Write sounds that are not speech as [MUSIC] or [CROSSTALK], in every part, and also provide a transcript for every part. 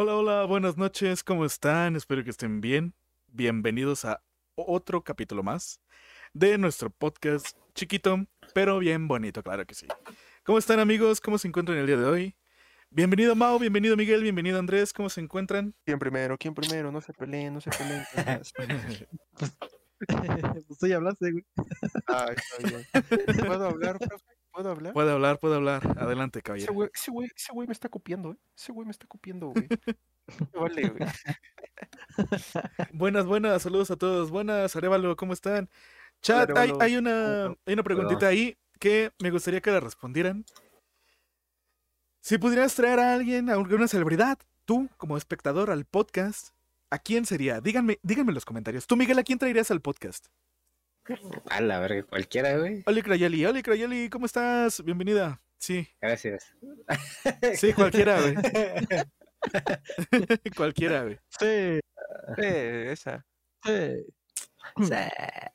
Hola, hola, buenas noches, ¿cómo están? Espero que estén bien. Bienvenidos a otro capítulo más de nuestro podcast chiquito, pero bien bonito, claro que sí. ¿Cómo están amigos? ¿Cómo se encuentran el día de hoy? Bienvenido Mao, bienvenido Miguel, bienvenido Andrés, ¿cómo se encuentran? ¿Quién primero? ¿Quién primero? No se peleen, no se peleen. [LAUGHS] [LAUGHS] pues tú ya hablaste, güey. Ah, está bien. ¿Puedo hablar, profe? ¿Puedo hablar? Puede hablar, puede hablar. Adelante, caballero. ese güey, ese güey me está copiando, ¿eh? Ese güey me está copiando, güey. [LAUGHS] Vale, güey. [LAUGHS] Buenas, buenas, saludos a todos. Buenas, Arevalo, ¿cómo están? Chat, hay, una, hay una preguntita ahí que me gustaría que la respondieran. Si pudieras traer a alguien, a alguna celebridad, tú como espectador al podcast, ¿a quién sería? Díganme, díganme en los comentarios. Tú, Miguel, ¿a quién traerías al podcast? [LAUGHS] A la verga, cualquiera, güey. Oli Crayeli, Oli Crayeli, ¿cómo estás? Bienvenida. Sí, Gracias. sí, cualquiera, güey. [LAUGHS] cualquiera, güey. Sí, Sí, esa. sí. O sea,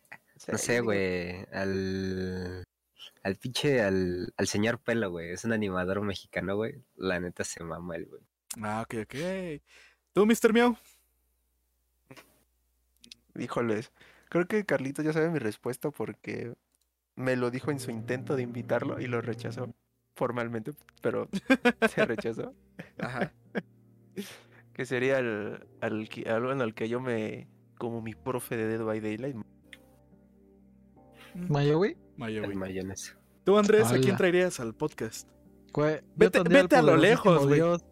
no sé, güey. Al. Al pinche, al, al señor Pelo, güey. Es un animador mexicano, güey. La neta se mama el güey. Ah, ok, ok. ¿Tú, Mr. Miau? Híjoles. Creo que Carlito ya sabe mi respuesta porque me lo dijo en su intento de invitarlo y lo rechazó formalmente, pero [LAUGHS] se rechazó. Ajá. [LAUGHS] Que sería el, al, que- algo en el que yo me. como mi profe de Dead by Daylight. Mayo, güey. Mayo, El güey. mayonesa. Tú, Andrés, ¿a quién traerías al podcast? Güey, Vete- vete a lo lejos, güey. Dios,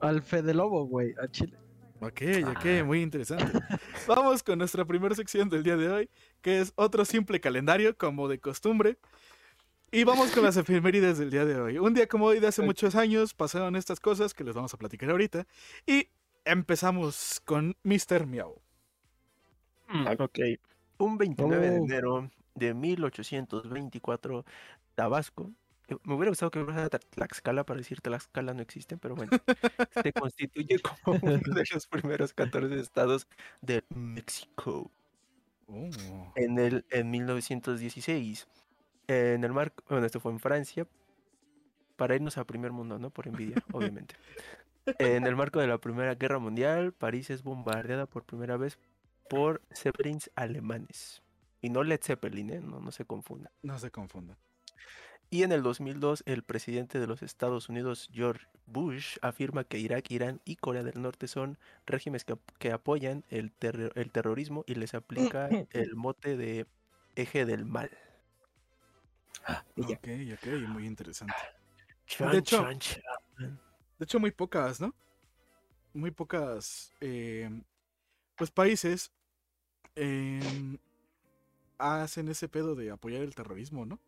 Al Fede Lobo, güey, a Chile. Ok, ok, Ah. muy interesante. [LAUGHS] Vamos con nuestra primera sección del día de hoy, que es otro simple calendario, como de costumbre. Y vamos con las [LAUGHS] efemérides del día de hoy. Un día como hoy, de hace muchos años, pasaron estas cosas que les vamos a platicar ahorita. Y empezamos con Mr. Miau. Ok. Un 29 de Oh. enero de 1824, Tabasco. Eh, Me hubiera gustado que fuera Tla- Tlaxcala para decir Tlaxcala no existen, pero bueno. se constituye [LAUGHS] como uno de los primeros 14 estados de México. Oh. En, el, en 1916, en el marco, bueno, esto fue en Francia, para irnos a primer mundo, ¿no? Por envidia, [LAUGHS] obviamente. En el marco de la Primera Guerra Mundial, París es bombardeada por primera vez por Zeppelins alemanes. Y no Led Zeppelin, ¿eh? No, no se confunda. No se confundan. Y en el 2002, el presidente de los Estados Unidos, George Bush, afirma que Irak, Irán y Corea del Norte son regímenes que, que apoyan el, terro- el terrorismo y les aplica [CLEARS THROAT] el mote de eje del mal. Ya. Ok, ok, muy interesante. Chan, De hecho- chan, chan. De hecho, muy pocas, ¿no? Muy pocas, eh, pues países em, hacen ese pedo de apoyar el terrorismo, ¿no?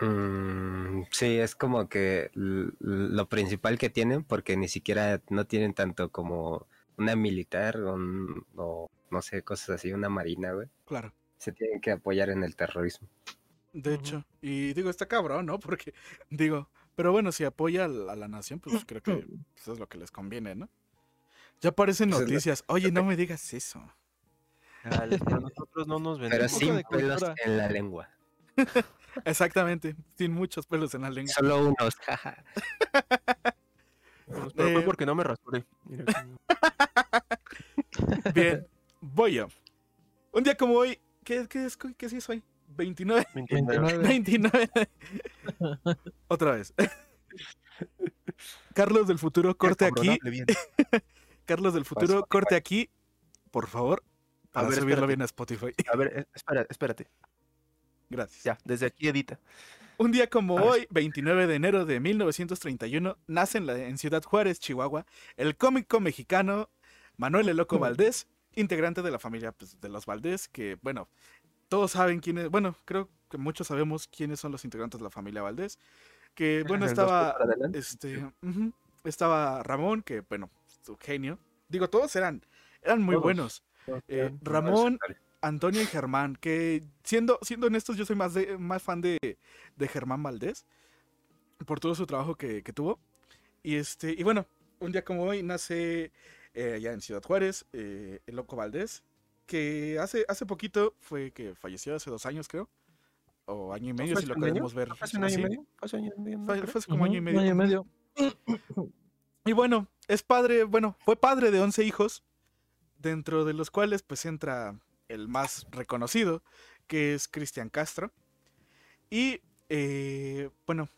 Mm, sí, es como que lo principal que tienen, porque ni siquiera no tienen tanto como una militar o, un- o no sé, cosas así, una marina, güey. Claro. Se tienen que apoyar en el terrorismo. De hecho, y digo, está cabrón, ¿no? [LAUGHS] Porque, digo, pero bueno, si apoya a la, a la nación, pues creo que eso es lo que les conviene, ¿no? Ya aparecen Eso es lo- noticias. Oye, no me digas eso. Dale, pero nosotros no nos Pero vendemos. poco sin pelos en la lengua. [LAUGHS] Exactamente, sin muchos pelos en la lengua. Solo unos, jaja. Pero fue Eh, porque no me rasuré. Bien, voy yo. Un día como hoy, ¿qué, qué es, qué sí es hoy? 29, 29. 29. 29. Otra vez. Carlos del futuro, corte aquí. [LAUGHS] Carlos del futuro, Spotify. corte aquí, por favor, para ver, subirlo espérate. bien a Spotify. A ver, espera, espérate. Gracias. Ya, desde aquí edita. Un día como hoy, 29 de enero de 1931, nace en, la- en Ciudad Juárez, Chihuahua, el cómico mexicano Manuel El Loco. Valdés, integrante de la familia pues, de los Valdés, que bueno, todos saben quién es, bueno, creo que muchos sabemos quiénes son los integrantes de la familia Valdés, que [LAUGHS] bueno, estaba, este, estaba Ramón, que bueno, su genio, digo, todos eran, eran muy Todos. buenos. Eh, Ramón, Antonio y Germán, que siendo, siendo honestos, yo soy más, de, más fan de, de Germán Valdés por todo su trabajo que, que tuvo. Y este, y bueno, un día como hoy nace eh, allá en Ciudad Juárez, eh, el Loco Valdés, que hace, hace poquito fue que falleció, hace dos años creo, o año y medio, ¿Fue si lo queremos ver. ¿Fue hace un año y medio? ¿Fue hace un año y medio? No Fue, creo. fue hace como año y medio. Año y medio. Y bueno, es padre, bueno, fue padre de 11 hijos, dentro de los cuales pues entra el más reconocido, que es Cristian Castro. Y eh, bueno,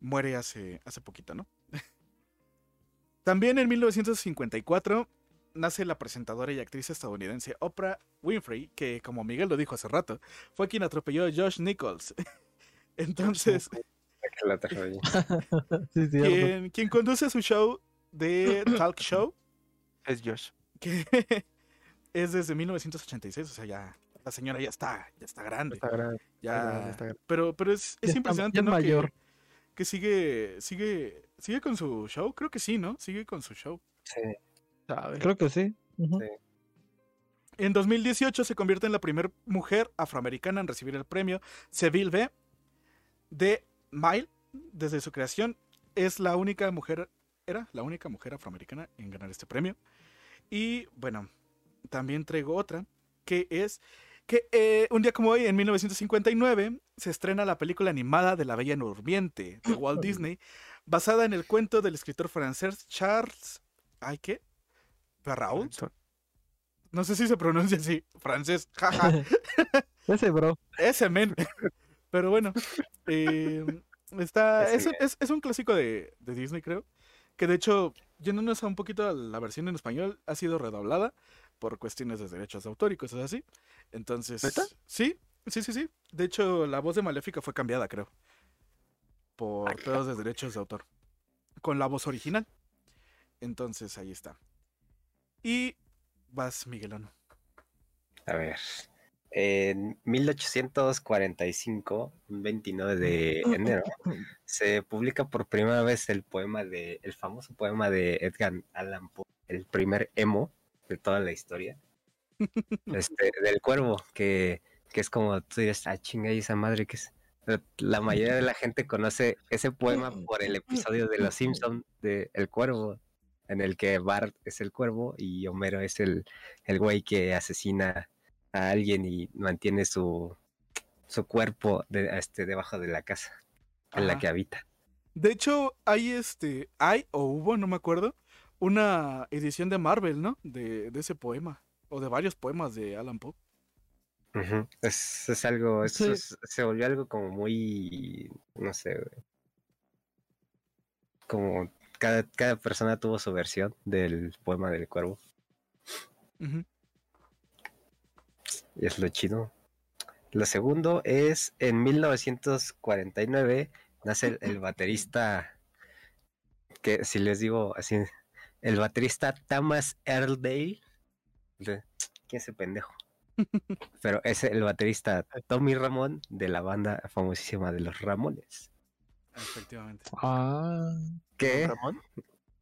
muere hace, hace poquito, ¿no? [LAUGHS] También en 1954 nace la presentadora y actriz estadounidense Oprah Winfrey, que como Miguel lo dijo hace rato, fue quien atropelló a Josh Nichols. [LAUGHS] Entonces, [LAUGHS] sí, quien, quien conduce su show de talk show, Es Josh. que es desde 1986, o sea, ya la señora ya está, ya está grande. Está grande. ya, grande, está grande. pero, pero es, Ya es está- impresionante, ya ¿no? Que- mayor. Que, sigue, sigue, sigue con su show, creo que sí, ¿no? Sigue con su show. Sí. ¿Sabe? Creo que sí. Ujú. Sí. En 2018 se convierte en la primera mujer afroamericana en recibir el premio Seville B de Mile desde su creación. Es la única mujer, era la única mujer afroamericana en ganar este premio. Y bueno, también traigo otra, que es que eh, un día como hoy, en 1959, se estrena la película animada de La Bella Durmiente de Walt Disney, basada en el cuento del escritor francés Charles... ¿Ay qué? Perrault. No sé si se pronuncia así, francés, jaja, [LAUGHS] Ese bro. ese men. Pero bueno, eh, está, es, es- es un clásico de, de Disney, creo. Que de hecho, yéndonos a un poquito a la versión en español, ha sido redoblada por cuestiones de derechos de autor y cosas así. Entonces, ¿Neta? sí, sí, sí, sí. De hecho, la voz de Maléfica fue cambiada, creo. Por Ah, pedos de derechos de autor. Con la voz original. Entonces, ahí está. Y vas, Miguelón. A ver. En 1845, un 29 de [LAUGHS] enero, se publica por primera vez el poema de, el famoso poema de Edgar Allan Poe, el primer emo de toda la historia. [LAUGHS] Este, del cuervo, que, que es como tú dices, ah, chinga, ¿y esa madre que es. La mayoría de la gente conoce ese poema [LAUGHS] por el episodio de Los Simpson de El Cuervo, en el que Bart es el cuervo y Homero es el, el güey que asesina a alguien y mantiene su, su cuerpo de, este, debajo de la casa en la que habita. De hecho, hay este, hay o hubo, no me acuerdo, una edición de Marvel, ¿no? De, de ese poema. O de varios poemas de Alan Poe. Es, es algo, eso Sí. es- se volvió algo como muy, no sé, güey. como cada, cada persona tuvo su versión del poema del cuervo y es lo chido. Lo segundo es en 1949 nace el, el baterista que si les digo así, el baterista Thomas Earldale. ¿Quién es ese pendejo? [LAUGHS] Pero es el baterista Tommy Ramón de la banda famosísima de los Ramones. Efectivamente. Ah. Que ¿Ramón?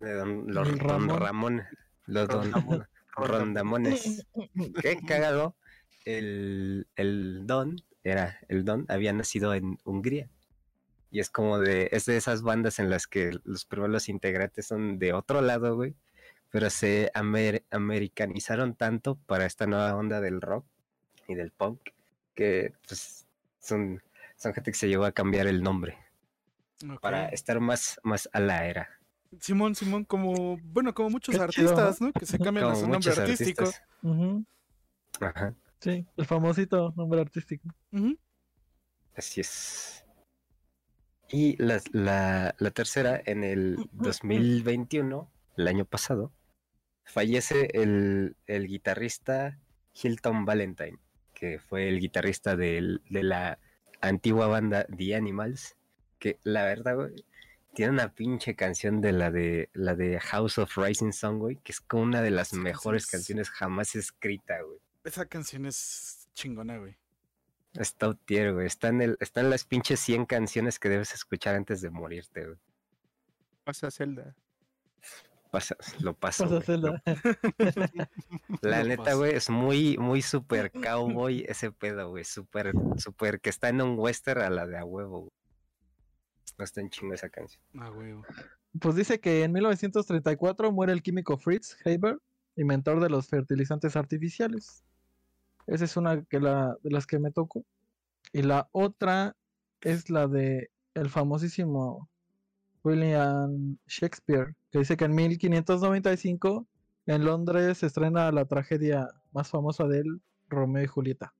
de don- los don Ramón. Ramón, los don Rondamón. [LAUGHS] Rondamones. Qué cagado. El, el Don era el Don había nacido en Hungría. Y es como de, es de esas bandas en las que los primeros integrantes son de otro lado, güey. Pero se amer- americanizaron tanto para esta nueva onda del rock y del punk que pues son, son gente que se llegó a cambiar el nombre para estar más, más a la era. Simón, Simón, como, bueno, como muchos Qué chido, artistas, ¿no? Que se cambian a su nombre artístico. Ujú. Ajá, Sí, el famosito nombre artístico. Ujú. así es. Y la, la, la tercera, en el 2021, el año pasado, fallece el, el guitarrista Hilton Valentine, que fue el guitarrista del- de la antigua banda The Animals, que la verdad, güey, tiene una pinche canción de la de la de House of Rising Sun, güey, que es como una de las mejores canciones jamás escrita, güey. Esa canción es chingona, güey. Es top tier, güey. Está en, el, está en las pinches 100 canciones que debes escuchar antes de morirte, güey. Pasa Zelda. Pasa- lo paso. Pasa lo- Zelda. [LAUGHS] La Lo neta, paso. güey, es muy, muy super cowboy ese pedo, güey. Super, super que está en un western a la de a huevo, güey. No está en chingo esa canción. Ah, huevo. Pues dice que en 1934 muere el químico Fritz Haber, inventor de los fertilizantes artificiales. Esa es una que la, de las que me tocó. Y la otra es la de el famosísimo William Shakespeare, que dice que en 1595 en Londres se estrena la tragedia más famosa de él, Romeo y Julieta.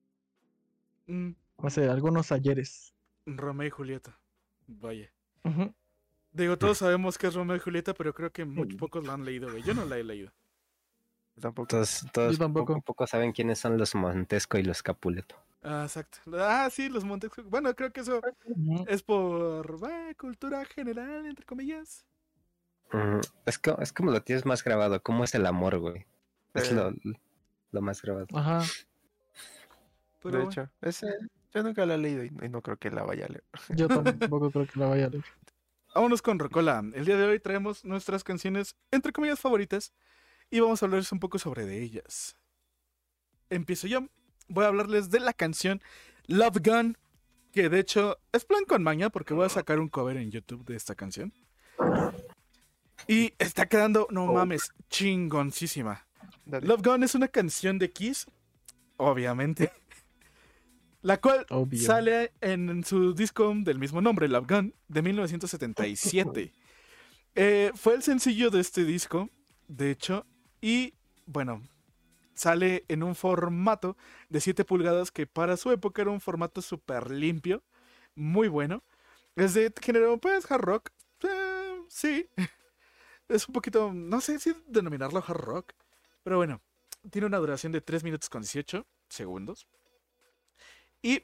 Mm, Hace algunos ayeres. Romeo y Julieta. Vaya. Digo, todos sabemos que es Romeo y Julieta, pero creo que muy pocos la han leído, güey. Yo no la he leído. Tampoco. Todos, todos tampoco. poco poco saben quiénes son los Montesco y los Capuleto. Ah, exacto. Ah, sí, los Montes. Bueno, creo que eso es por bah, cultura general, entre comillas. Mm, es, co- es como lo tienes más grabado, cómo es el amor, güey. Es Eh. lo, lo más grabado. Ajá. Pero de hecho, ese, yo nunca la he leído y, y no creo que la vaya a leer. [LAUGHS] Yo tampoco creo que la vaya a leer. Vámonos con Rocola. El día de hoy traemos nuestras canciones, entre comillas, favoritas. Y vamos a hablarles un poco sobre de ellas. Empiezo yo. Voy a hablarles de la canción Love Gun. Que de hecho es plan con maña porque voy a sacar un cover en YouTube de esta canción. Y está quedando, no mames, chingoncísima. Dale. Love Gun es una canción de Kiss, obviamente. [LAUGHS] La cual Obvio. sale en su disco del mismo nombre, Love Gun, de 1977. [LAUGHS] Eh, fue el sencillo de este disco, de hecho, y bueno, sale en un formato de 7 pulgadas que para su época era un formato súper limpio, muy bueno. Es de género, pues, hard rock. eh, sí, [LAUGHS] es un poquito, no sé si denominarlo hard rock, pero bueno, tiene una duración de 3 minutos con 18 segundos. Y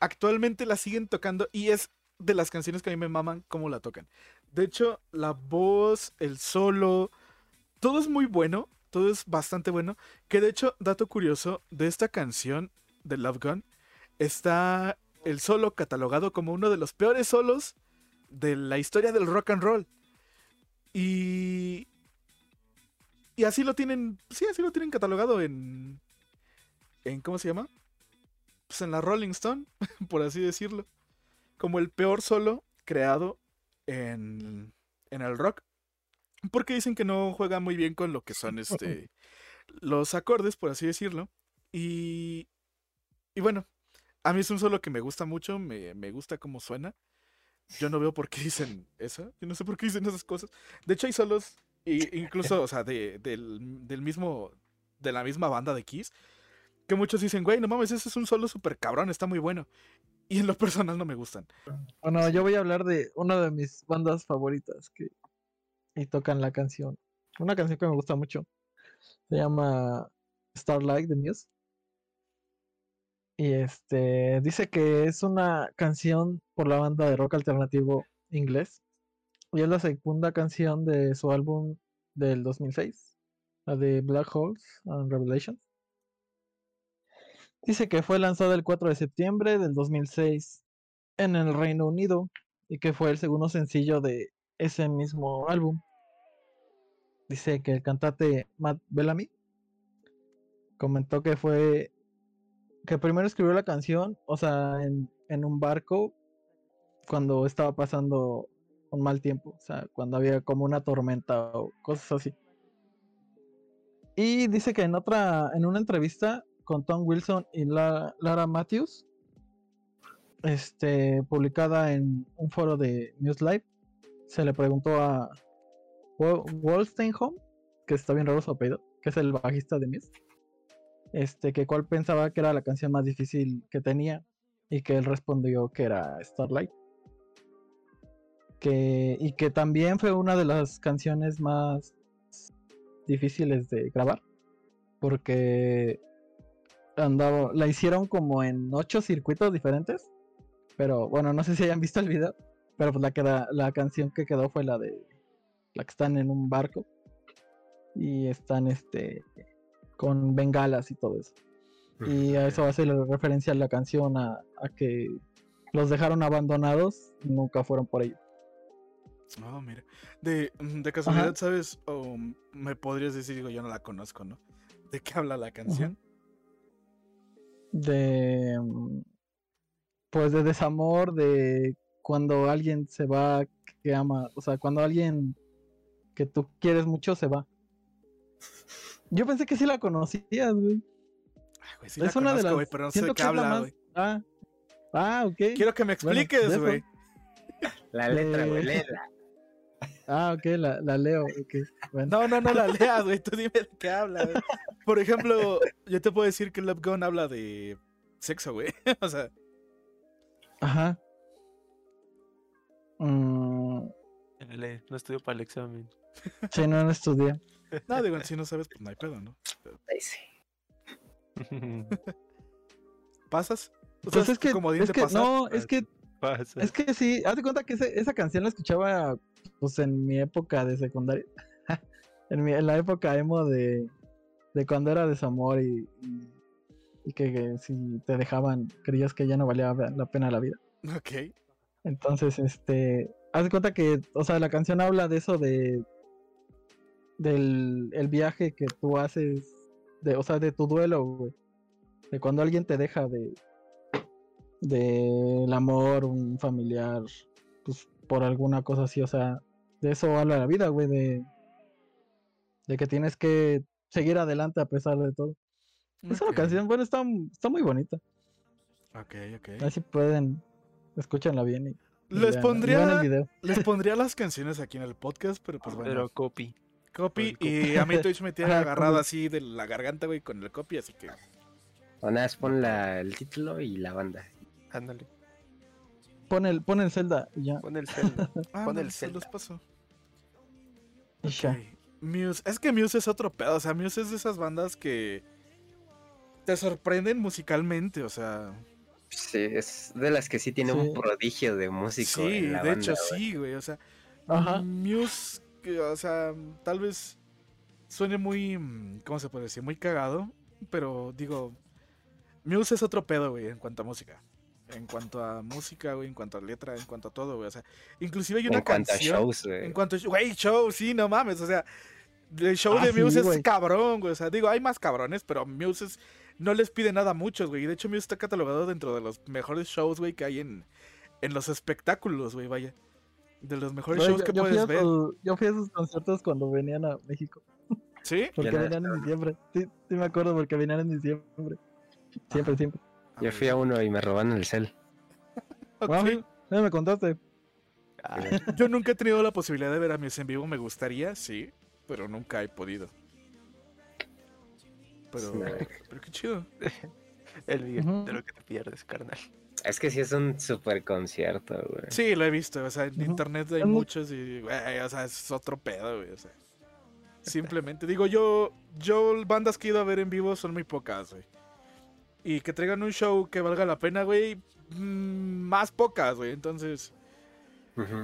actualmente la siguen tocando y es de las canciones que a mí me maman cómo la tocan. De hecho, la voz, el solo, todo es muy bueno, todo es bastante bueno. Que de hecho, dato curioso, de esta canción de Love Gun, está el solo catalogado como uno de los peores solos de la historia del rock and roll. Y... Y así lo tienen, sí, así lo tienen catalogado en... en ¿Cómo se llama? Pues en la Rolling Stone, [LAUGHS] por así decirlo. Como el peor solo creado en, en el rock. Porque dicen que no juega muy bien con lo que son [LAUGHS] este los acordes, por así decirlo. Y, y bueno, a mí es un solo que me gusta mucho, me, me gusta cómo suena. Yo no veo por qué dicen eso, yo no sé por qué dicen esas cosas. De hecho, hay solos, y, incluso, o sea, de, del, del mismo, de la misma banda de Kiss, que muchos dicen, güey, no mames, ese es un solo súper cabrón, está muy bueno. Y en lo personal no me gustan. Bueno, yo voy a hablar de una de mis bandas favoritas que y tocan la canción. Una canción que me gusta mucho. Se llama Starlight de Muse. Y este dice que es una canción por la banda de rock alternativo inglés. Y es la segunda canción de su álbum del 2006, la de Black Holes and Revelations. Dice que fue lanzada el 4 de septiembre del 2006 en el Reino Unido y que fue el segundo sencillo de ese mismo álbum. Dice que el cantante Matt Bellamy comentó que fue que primero escribió la canción, o sea, en, un barco cuando estaba pasando un mal tiempo, o sea, cuando había como una tormenta o cosas así. Y dice que en otra, en una entrevista con Tom Wilson y La- Lara Matthews, este, publicada en un foro de Muse Live, se le preguntó a Wol- Wolstenholme, que está bien raro su apellido, que es el bajista de Muse, este, que cuál pensaba que era la canción más difícil que tenía, y que él respondió que era Starlight. Que, y que también fue una de las canciones más difíciles de grabar, porque andaba, la hicieron como en ocho circuitos diferentes. Pero bueno, no sé si hayan visto el video. Pero pues la, queda, la canción que quedó fue la de la que están en un barco. Y están este con bengalas y todo eso. Y a eso hace la referencia a la canción a, a que los dejaron abandonados y nunca fueron por ellos. Oh, mira. De, de casualidad, ¿sabes? O me podrías decir, digo, yo no la conozco, ¿no? ¿De qué habla la canción? De mm, pues de desamor, de cuando alguien se va que ama, o sea, cuando alguien que tú quieres mucho se va. Yo pensé que sí la conocías, güey. Ay, güey, sí la es una de las. güey, pero no sé de siento qué habla, más- güey. Ah, ah, ok. Quiero que me expliques, güey. La letra, güey, Eh, léela. [LAUGHS] Ah, ok, la, la leo. Okay. Bueno. No, no, no la [LAUGHS] leas, güey. Tú dime de qué habla, güey. Por ejemplo, yo te puedo decir que Love Gun habla de sexo, güey. [LAUGHS] o sea. Ajá. Mm, no estudio para el examen. sí, no, no estudié. No, digo, si no sabes, pues no hay pedo, ¿no? Ahí sí. [LAUGHS] ¿Pasas? O Pues es que, es que pasar. no, es que, Pasa. es que sí, haz de cuenta que ese- esa canción la escuchaba, pues, en mi época de secundaria. [LAUGHS] en, mi, en la época emo de, de cuando era desamor y, y, y que, que si te dejaban, creías que ya no valía la pena la vida. Ok. Entonces, este, haz de cuenta que, o sea, la canción habla de eso de del el viaje que tú haces, de, o sea, de tu duelo, güey. De cuando alguien te deja de del amor, un familiar, pues por alguna cosa así, o sea, de eso habla la vida, güey, de de que tienes que seguir adelante a pesar de todo. Es una canción, bueno, está, está muy bonita. Ok, ok. A ver si pueden, escúchenla bien y, y Les vean- pondría- vean el video. [LAUGHS] Les pondría las canciones aquí en el podcast, pero pues bueno. Pero copy. copy. copy. Y a mí Twitch me [LAUGHS] tiene Ajá, agarrado así de la garganta, güey, con el copy, así que. O nada, pon la- el título y la banda. Ándale. Pon el, pon el Zelda y ya. Pon el Zelda. [LAUGHS] Ah, Pon no, el se los Zelda. paso. Y ya. Ok. Muse. Es que Muse es otro pedo. O sea, Muse es de esas bandas que te sorprenden musicalmente. O sea, Sí, es de las que sí tiene Sí. un prodigio de músico. sí, en la de banda, hecho güey. sí, güey. O sea, Ajá. Muse, o sea, tal vez suene muy, mm, ¿cómo se puede decir? Muy cagado. Pero digo, Muse es otro pedo, güey, en cuanto a música. En cuanto a música, güey, en cuanto a letra, en cuanto a todo, güey. O sea, inclusive hay una En cuanto canción. a shows, güey. En cuanto a güey, show, sí, no mames, o sea, el show Ah, de sí, Muse es güey. cabrón, güey, o sea, digo, hay más cabrones, pero Muse es- no les pide nada a muchos, güey, y de hecho Muse está catalogado dentro de los mejores shows, güey, que hay en, en los espectáculos, güey, vaya, de los mejores shows yo, que yo puedes ver, su- yo fui a sus conciertos cuando venían a México. ¿sí? [LAUGHS] Porque venían en diciembre. Sí, sí me acuerdo porque venían en diciembre. Siempre, siempre. Yo fui a uno y me robaron el cel. [LAUGHS] Ok. Ah, sí, ya me contaste. Ah, Yo nunca he tenido la posibilidad de ver a Muse en vivo, me gustaría, sí, pero nunca he podido. Pero, Sí. pero qué chido. [LAUGHS] el Ujú. de lo que te pierdes, carnal. Es que sí es un super concierto, güey. Sí, lo he visto, o sea, en internet hay muchos y, güey, o sea, es otro pedo, güey, o sea. Simplemente, digo, yo, yo, bandas que he ido a ver en vivo son muy pocas, güey. Y que traigan un show que valga la pena, güey, mm, más pocas, güey, entonces...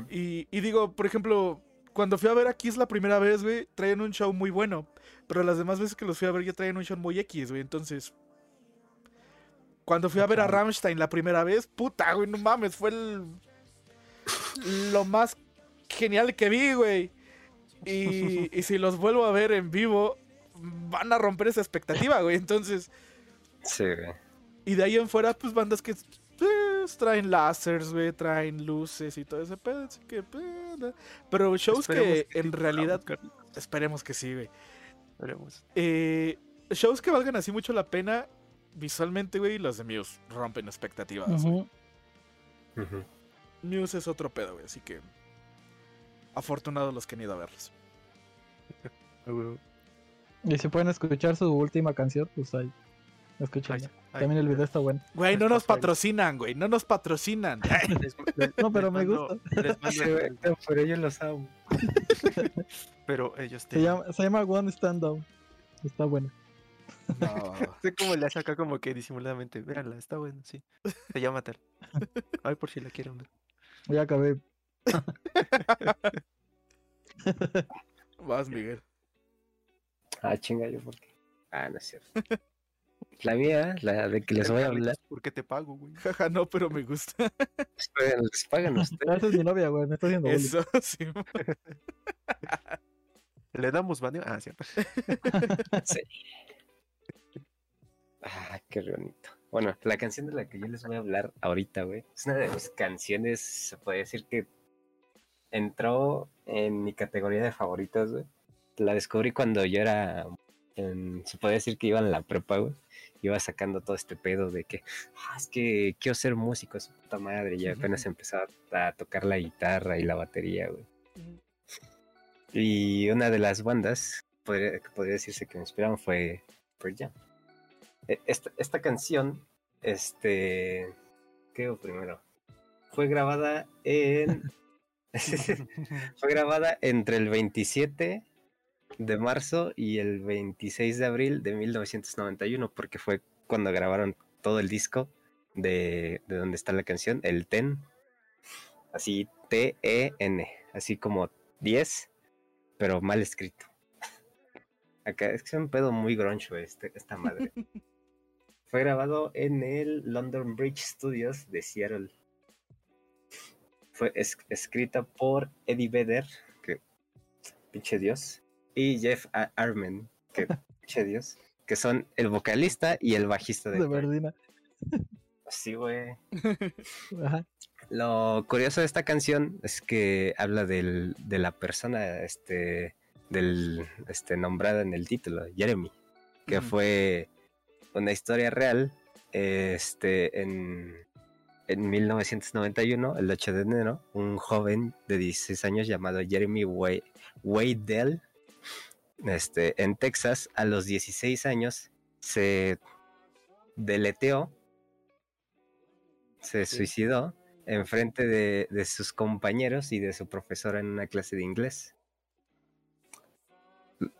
Y digo, por ejemplo, cuando fui a ver a Kiss la primera vez, güey, traían un show muy bueno. Pero las demás veces que los fui a ver ya traían un show muy X, güey. Entonces, cuando fui a ver a. Rammstein la primera vez, puta, güey, no mames, fue el, lo más genial que vi, güey. Y, [LAUGHS] y si los vuelvo a ver en vivo, van a romper esa expectativa, güey. Entonces, Sí, güey. y de ahí en fuera, pues bandas que pues, traen láseres, güey, traen luces y todo ese pedo. Así que, pues, Pero shows Esperemos que, en sí, realidad, esperemos que sí, güey. Esperemos. Eh, shows que valgan así mucho la pena, visualmente, güey, los de Muse rompen expectativas. güey. Muse es otro pedo, güey, así que afortunados los que han ido a verlos. [LAUGHS] Y si pueden escuchar su última canción, pues ahí. Ay, También el video está bueno. Güey, no nos patrocinan, güey, no nos patrocinan. [LAUGHS] No, pero me gusta. pero yo los amo. [LAUGHS] pero ellos te Se llama, se llama One Stand Down. Está bueno. No. [LAUGHS] Sé cómo le hace acá como que disimuladamente. Véanla, está bueno, sí. Se llama tal. Ay, por si la quieren ver. Ya acabé. Vas, Miguel. Ah, chinga, yo porque. Ah, no es cierto. La mía, la de que les voy a hablar. Porque te pago, güey. Jaja, no, pero me gusta. [LAUGHS] Les pagan [LAUGHS] ustedes. Ah, Esa es mi novia, güey. Me está haciendo bullying. Eso, [LAUGHS] sí. Le damos baneo. Ah, cierto. Sí. Ah, qué bonito. Bueno, la canción de la que yo les voy a hablar ahorita, güey, es una de mis canciones, se puede decir que entró en mi categoría de favoritas, güey. La descubrí cuando yo era, en- se puede decir que iba en la prepa, güey. Iba sacando todo este pedo de que, "Ah, es que quiero ser músico, su puta madre. Y apenas empezaba a tocar la guitarra y la batería, güey. Y una de las bandas podría, que podría decirse que me inspiraron fue Pearl Jam. E- Esta, esta canción, este, ¿qué primero? Fue grabada en, [LAUGHS] [LAUGHS] fue grabada entre el 27 de marzo y el 26 de abril de 1991, porque fue cuando grabaron todo el disco de, de donde está la canción, el TEN, así T-E-N, así como 10, pero mal escrito. [LAUGHS] Acá es que es un pedo muy groncho este, esta madre. [LAUGHS] Fue grabado en el London Bridge Studios de Seattle. Fue es- escrita por Eddie Vedder, que pinche dios, y Jeff Armen, que [LAUGHS] dios, que son el vocalista y el bajista de De. Verdina. Sí, güey. [LAUGHS] Lo curioso de esta canción es que habla del, de la persona este, del, este, nombrada en el título, Jeremy, que fue una historia real este, en, en 1991, el 8 de enero, un joven de 16 años llamado Jeremy Way, Waydell, este, en Texas, a los 16 años, se deleteó, se suicidó enfrente de, de sus compañeros y de su profesora en una clase de inglés.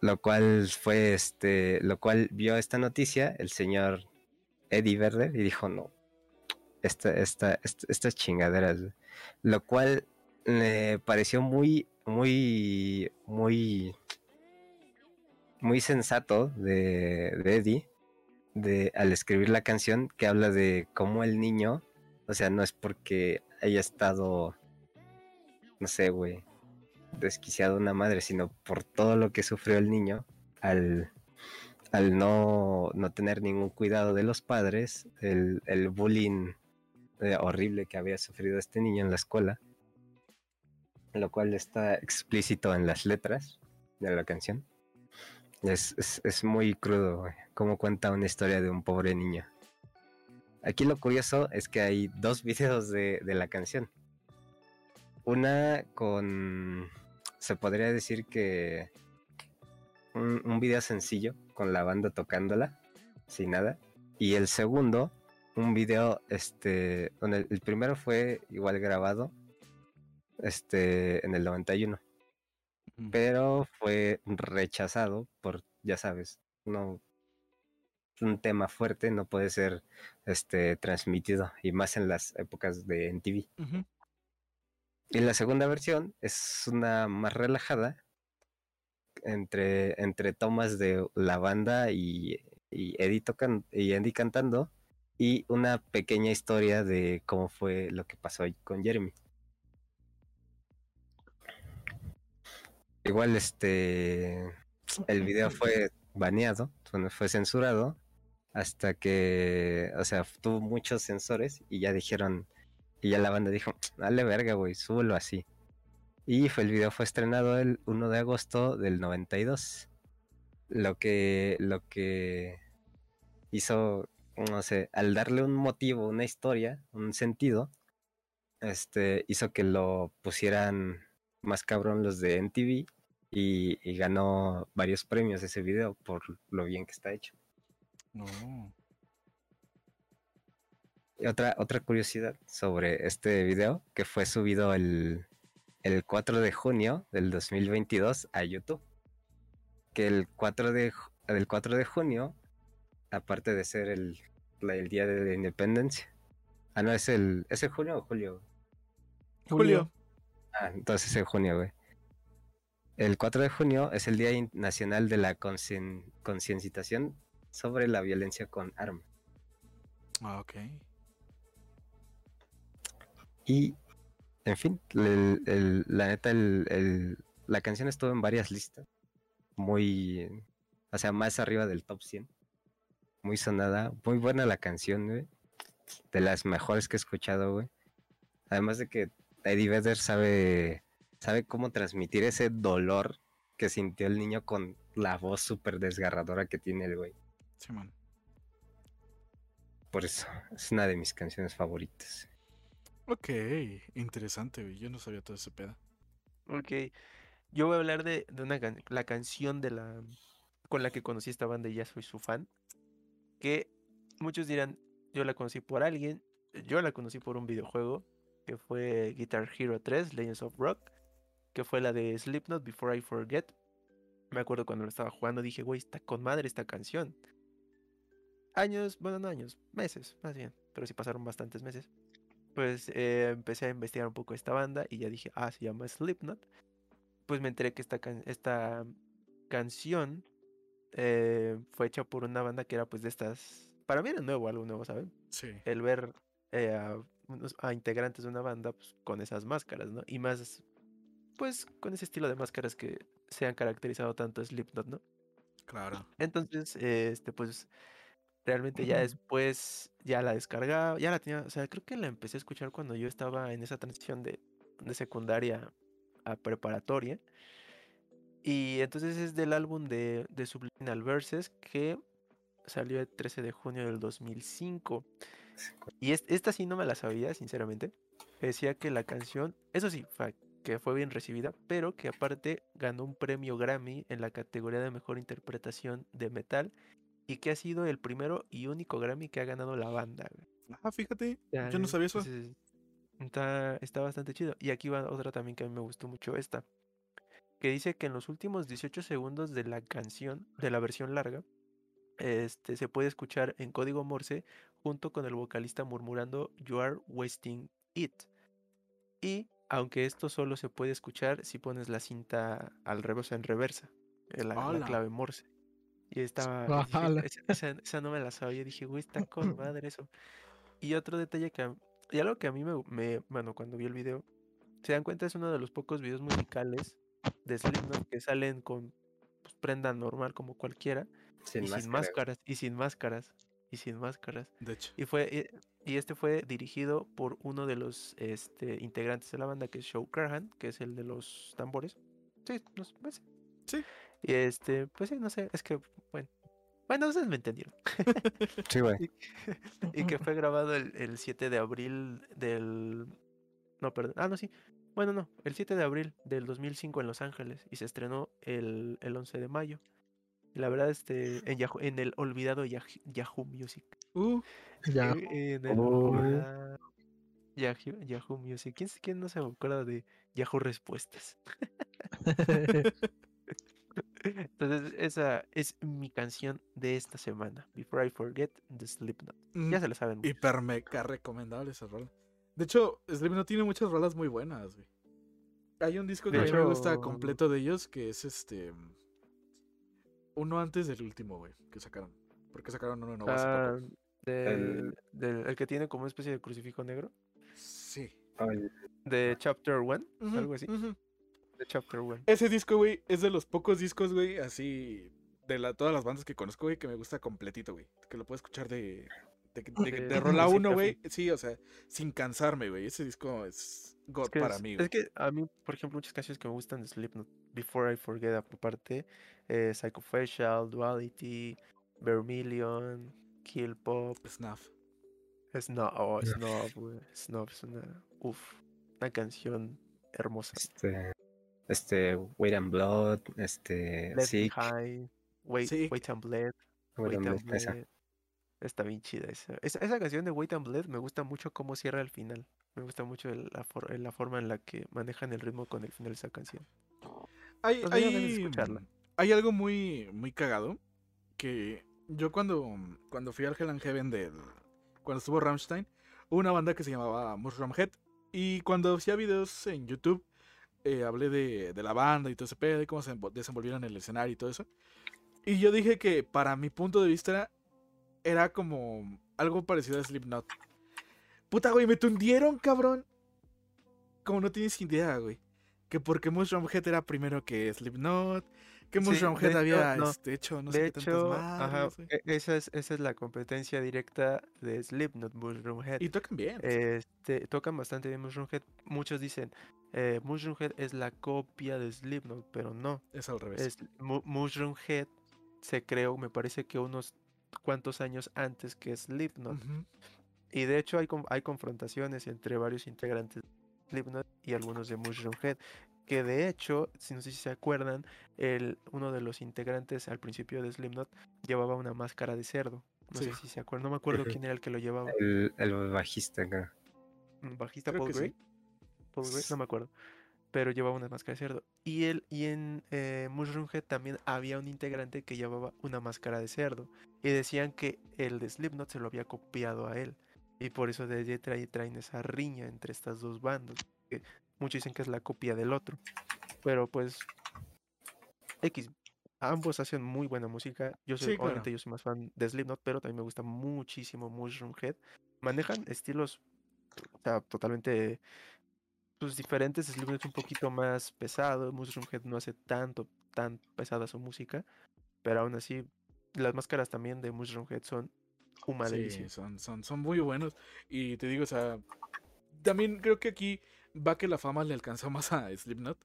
Lo cual fue este, lo cual vio esta noticia el señor Eddie Verde y dijo no, esta, esta, esta- estas chingaderas. Lo cual le pareció muy, muy, muy, muy sensato de, Eddie al escribir la canción que habla de cómo el niño o sea, no es porque haya estado, no sé, güey, desquiciado una madre, sino por todo lo que sufrió el niño al, al no, no tener ningún cuidado de los padres, el, el bullying eh, horrible que había sufrido este niño en la escuela, lo cual está explícito en las letras de la canción. Es, es, es muy crudo, güey, cómo cuenta una historia de un pobre niño. Aquí lo curioso es que hay dos [LAUGHS] videos de, de la canción. Una con, se podría decir que un, un video sencillo con la banda tocándola, sin nada. Y el segundo, un video, este, donde el, el primero fue igual grabado, este, en el 91, Pero fue rechazado por, ya sabes, no un tema fuerte no puede ser este transmitido y más en las épocas de. Ujú. Y la segunda versión es una más relajada entre, entre tomas de la banda y, y Eddie tocan, y Andy cantando y una pequeña historia de cómo fue lo que pasó con Jeremy. Igual este el video fue baneado, fue censurado hasta que, o sea, tuvo muchos sensores y ya dijeron, y ya la banda dijo, dale verga, güey, súbelo así. Y fue, el video fue estrenado el 1 de agosto del 92. Lo que, lo que hizo, no sé, al darle un motivo, una historia, un sentido, este, hizo que lo pusieran más cabrón los de MTV y, y ganó varios premios ese video por lo bien que está hecho. No. Y otra, otra curiosidad sobre este video, que fue subido el, el 4 de junio del 2022 a YouTube. Que el 4 de, el 4 de junio, aparte de ser el, el día de la independencia. Ah, no, es el. ¿Es el junio o julio? Julio. Ah, entonces es en junio, güey. El 4 de junio es el Día Nacional de la Concien- Concienciación sobre la Violencia con Armas. Ah, ok. Y, en fin, el- el- la neta, el- el- la canción estuvo en varias listas. Muy, o sea, más arriba del top 100. Muy sonada, muy buena la canción, güey. De las mejores que he escuchado, güey. Además de que Eddie Vedder sabe, sabe cómo transmitir ese dolor que sintió el niño con la voz súper desgarradora que tiene el güey. Simón. Por eso, es una de mis canciones favoritas. Ok, interesante, güey. Yo no sabía todo ese pedo. Ok. Yo voy a hablar de, de una can- la canción de la con la que conocí esta banda y ya soy su fan. Que muchos dirán, yo la conocí por alguien, yo la conocí por un videojuego, que fue Guitar Hero 3, Legends of Rock, que fue la de Slipknot, Before I Forget. Me acuerdo cuando lo estaba jugando, dije, güey, está con madre esta canción. Años, bueno, no años, meses, más bien, pero sí pasaron bastantes meses. Pues eh, empecé a investigar un poco esta banda y ya dije, ah, se llama Slipknot. Pues me enteré que esta, can- esta canción eh, fue hecha por una banda que era pues de estas... Para mí era nuevo, algo nuevo, ¿saben? Sí. El ver eh, a, unos- a integrantes de una banda pues, con esas máscaras, ¿no? Y más, pues, con ese estilo de máscaras que se han caracterizado tanto Slipknot, ¿no? Claro. Entonces, este, pues, realmente ya después ya la descargaba, ya la tenía, o sea, creo que la empecé a escuchar cuando yo estaba en esa transición de, de secundaria a preparatoria. Y entonces es del álbum de, de Subliminal Verses que salió el 13 de junio del 2005. Y es- esta sí no me la sabía, sinceramente. Decía que la canción, eso sí, fue- que fue bien recibida, pero que aparte ganó un premio Grammy en la categoría de mejor interpretación de metal y que ha sido el primero y único Grammy que ha ganado la banda. Ah, fíjate. Yo no sabía eso. entonces, está, está bastante chido. Y aquí va otra también que a mí me gustó mucho esta. Que dice que en los últimos 18 segundos de la canción, de la versión larga, este, se puede escuchar en código Morse junto con el vocalista murmurando You are wasting it. Y aunque esto solo se puede escuchar si pones la cinta al revés, o sea, en reversa, en la, clave Morse. Y estaba, esa, no me la sabía, dije, güey, está [LAUGHS] con madre eso. Y otro detalle que, a- y algo que a mí me, me- bueno, cuando vi el video, se dan cuenta, es uno de los pocos videos musicales de Slipknot que salen con pues, prenda normal como cualquiera Sin y sin máscara, máscaras, y sin máscaras, y sin máscaras. De hecho. Y fue eh, y este fue dirigido por uno de los este, integrantes de la banda que es Joe Carhan, que es el de los tambores. Sí, no sé, pues, Sí. Y este, pues sí, no sé, es que bueno. Bueno, ustedes me entendieron. [LAUGHS] Sí, güey. [LAUGHS] y que fue grabado el, el 7 de abril del no, perdón. Ah, no, sí. Bueno, no, el 7 de abril del 2005 en Los Ángeles y se estrenó el, el 11 de mayo. La verdad, este, en, Yahoo- en el olvidado Yah- Yahoo Music. Uh, Ya. Eh, En el Oh. olvidado Yahoo, Yahoo Music. ¿Quién, quién no se acuerda de Yahoo Respuestas? [LAUGHS] Entonces, esa es mi canción de esta semana. Before I Forget the Slipknot. mm, Ya se la saben. muchos. hiper mega recomendable esa rola. De hecho, Slipknot tiene muchas rolas muy buenas, güey. Hay un disco que De a mí me gusta completo de ellos, que es este... Uno antes del último, güey, que sacaron. Porque sacaron uno nuevo hace Ah, poco. del, del- el que tiene como una especie de crucifijo negro. Sí. De Chapter 1. Ujú, algo así. De Chapter 1. Ese disco, güey, es de los pocos discos, güey, así... De la, todas las bandas que conozco, güey, que me gusta completito, güey. Que lo puedo escuchar de... De, de- de De- rola de 1, café. güey. Sí, o sea, sin cansarme, güey. Ese disco es God Es que, para es, mí, es güey. que a mí, por ejemplo, muchas canciones que me gustan de Slipknot, Before I Forget, aparte, eh, Psychofacial, Duality, Vermilion, Kill Pop, Snuff. Snob, oh, Snob, güey, Snob es una, uf, una canción hermosa. Este, este, Wait and Blood, este, Left Sick, Behind, Wait, Sick. Wait and Bled, Wait Wait and and Blood, esa. Está bien chida esa. esa. esa canción de Wait and Bled me gusta mucho cómo cierra el final. Me gusta mucho el- la, for- la forma en la que manejan el ritmo con el final de esa canción. Hay, Pues de hay, algo muy, muy cagado que yo cuando, cuando fui al Hell and Heaven del, cuando estuvo Rammstein, hubo una banda que se llamaba Mushroom Head y cuando hacía videos en YouTube eh, hablé de, de la banda y todo ese pedo y cómo se envo- desenvolvieron en el escenario y todo eso. Y yo dije que para mi punto de vista era, era como algo parecido a Slipknot. Puta, güey, me tundieron, cabrón. Como no tienes idea, güey. Que porque Mushroom Head era primero que Slipknot. Que Mushroom Head hecho, había no. este, hecho no sé de qué tantas hecho, ajá, madres, güey. e- esa, es, esa es la competencia directa de Slipknot, Mushroom Head. Y tocan bien. Este, tocan bastante bien Mushroom Head. Muchos dicen, eh, Mushroom Head es la copia de Slipknot, pero no. es al revés. Es, Mu- Mushroom Head se creó, me parece que unos cuantos años antes que Slipknot. Y de hecho hay, hay confrontaciones entre varios integrantes Slipknot y algunos de Mushroom Head. Que de hecho, si no sé si se acuerdan, el, uno de los integrantes al principio de Slipknot llevaba una máscara de cerdo. No sé si se acuerdan, no me acuerdo quién era el que lo llevaba. El, el bajista acá. ¿Bajista Paul Gray? Paul Gray, no me acuerdo. Pero llevaba una máscara de cerdo. Y, él, y en eh, Mushroomhead también había un integrante que llevaba una máscara de cerdo. Y decían que el de Slipknot se lo había copiado a él. Y por eso de allí traen esa riña entre estas dos bandas. muchos dicen que es la copia del otro. Pero pues. X. Ambos hacen muy buena música. Yo soy, obviamente, yo soy más fan de Slipknot, pero también me gusta muchísimo Mushroomhead. Manejan estilos o sea, totalmente pues, diferentes. Slipknot es un poquito más pesado. Mushroomhead no hace tanto, tan pesada su música. Pero aún así, las máscaras también de Mushroomhead son sí, son, son, son muy buenos. Y te digo, o sea, también creo que aquí va que la fama le alcanzó más a Slipknot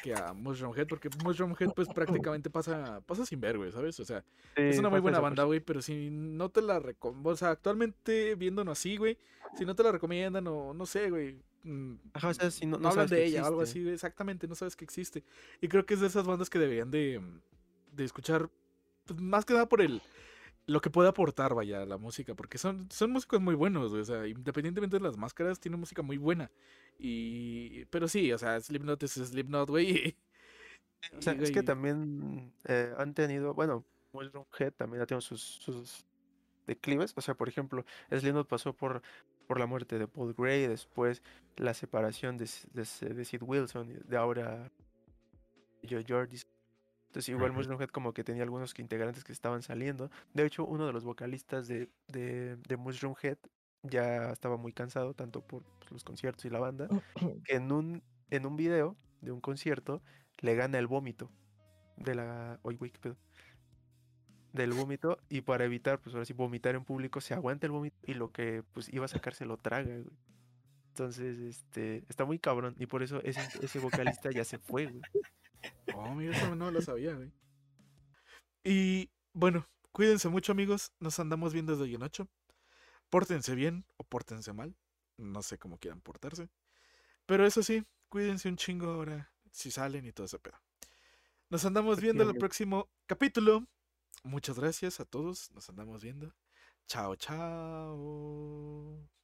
que a Mushroomhead, porque Mushroomhead pues prácticamente pasa, pasa sin ver, güey, ¿sabes? O sea, es una muy buena banda, güey, pero si no te la recomiendan, o sea, actualmente viéndonos así, güey, si no te la recomiendan o no sé, güey. Mm, Ajá, o sea, si no, no, hablan de ella o algo así, exactamente, no sabes que existe. Y creo que es de esas bandas que deberían de, de escuchar, pues, más que nada por el, lo que puede aportar, vaya, la música, porque son, son músicos muy buenos, o sea, independientemente de las máscaras, tiene música muy buena. Y, pero sí, o sea, Slipknot es Slipknot, güey. O sea, es que también eh, han tenido, bueno, Head también ha tenido sus, sus declives, o sea, por ejemplo, Slipknot pasó por, por la muerte de Paul Gray, después la separación de, de, de Sid Wilson, de ahora Joe Jordi entonces igual Mushroom Head como que tenía algunos integrantes que estaban saliendo. De hecho, uno de los vocalistas de, de, de Mushroom Head ya estaba muy cansado, tanto por pues, los conciertos y la banda, [CLEARS THROAT] que en un, en un video de un concierto le gana el vómito de la... Oye, Del vómito y para evitar, pues ahora sí, vomitar en público, se aguanta el vómito y lo que pues iba a sacar se lo traga, Entonces, este, está muy cabrón y por eso ese, ese vocalista ya se fue, güey. Oh, mira, eso no lo sabía, güey. Y bueno, cuídense mucho, amigos. Nos andamos viendo desde hoy en ocho. Pórtense bien o pórtense mal. No sé cómo quieran portarse. Pero eso sí, cuídense un chingo ahora si salen y todo ese pedo. Nos andamos viendo en el próximo capítulo. Muchas gracias a todos. Nos andamos viendo. Chao, chao.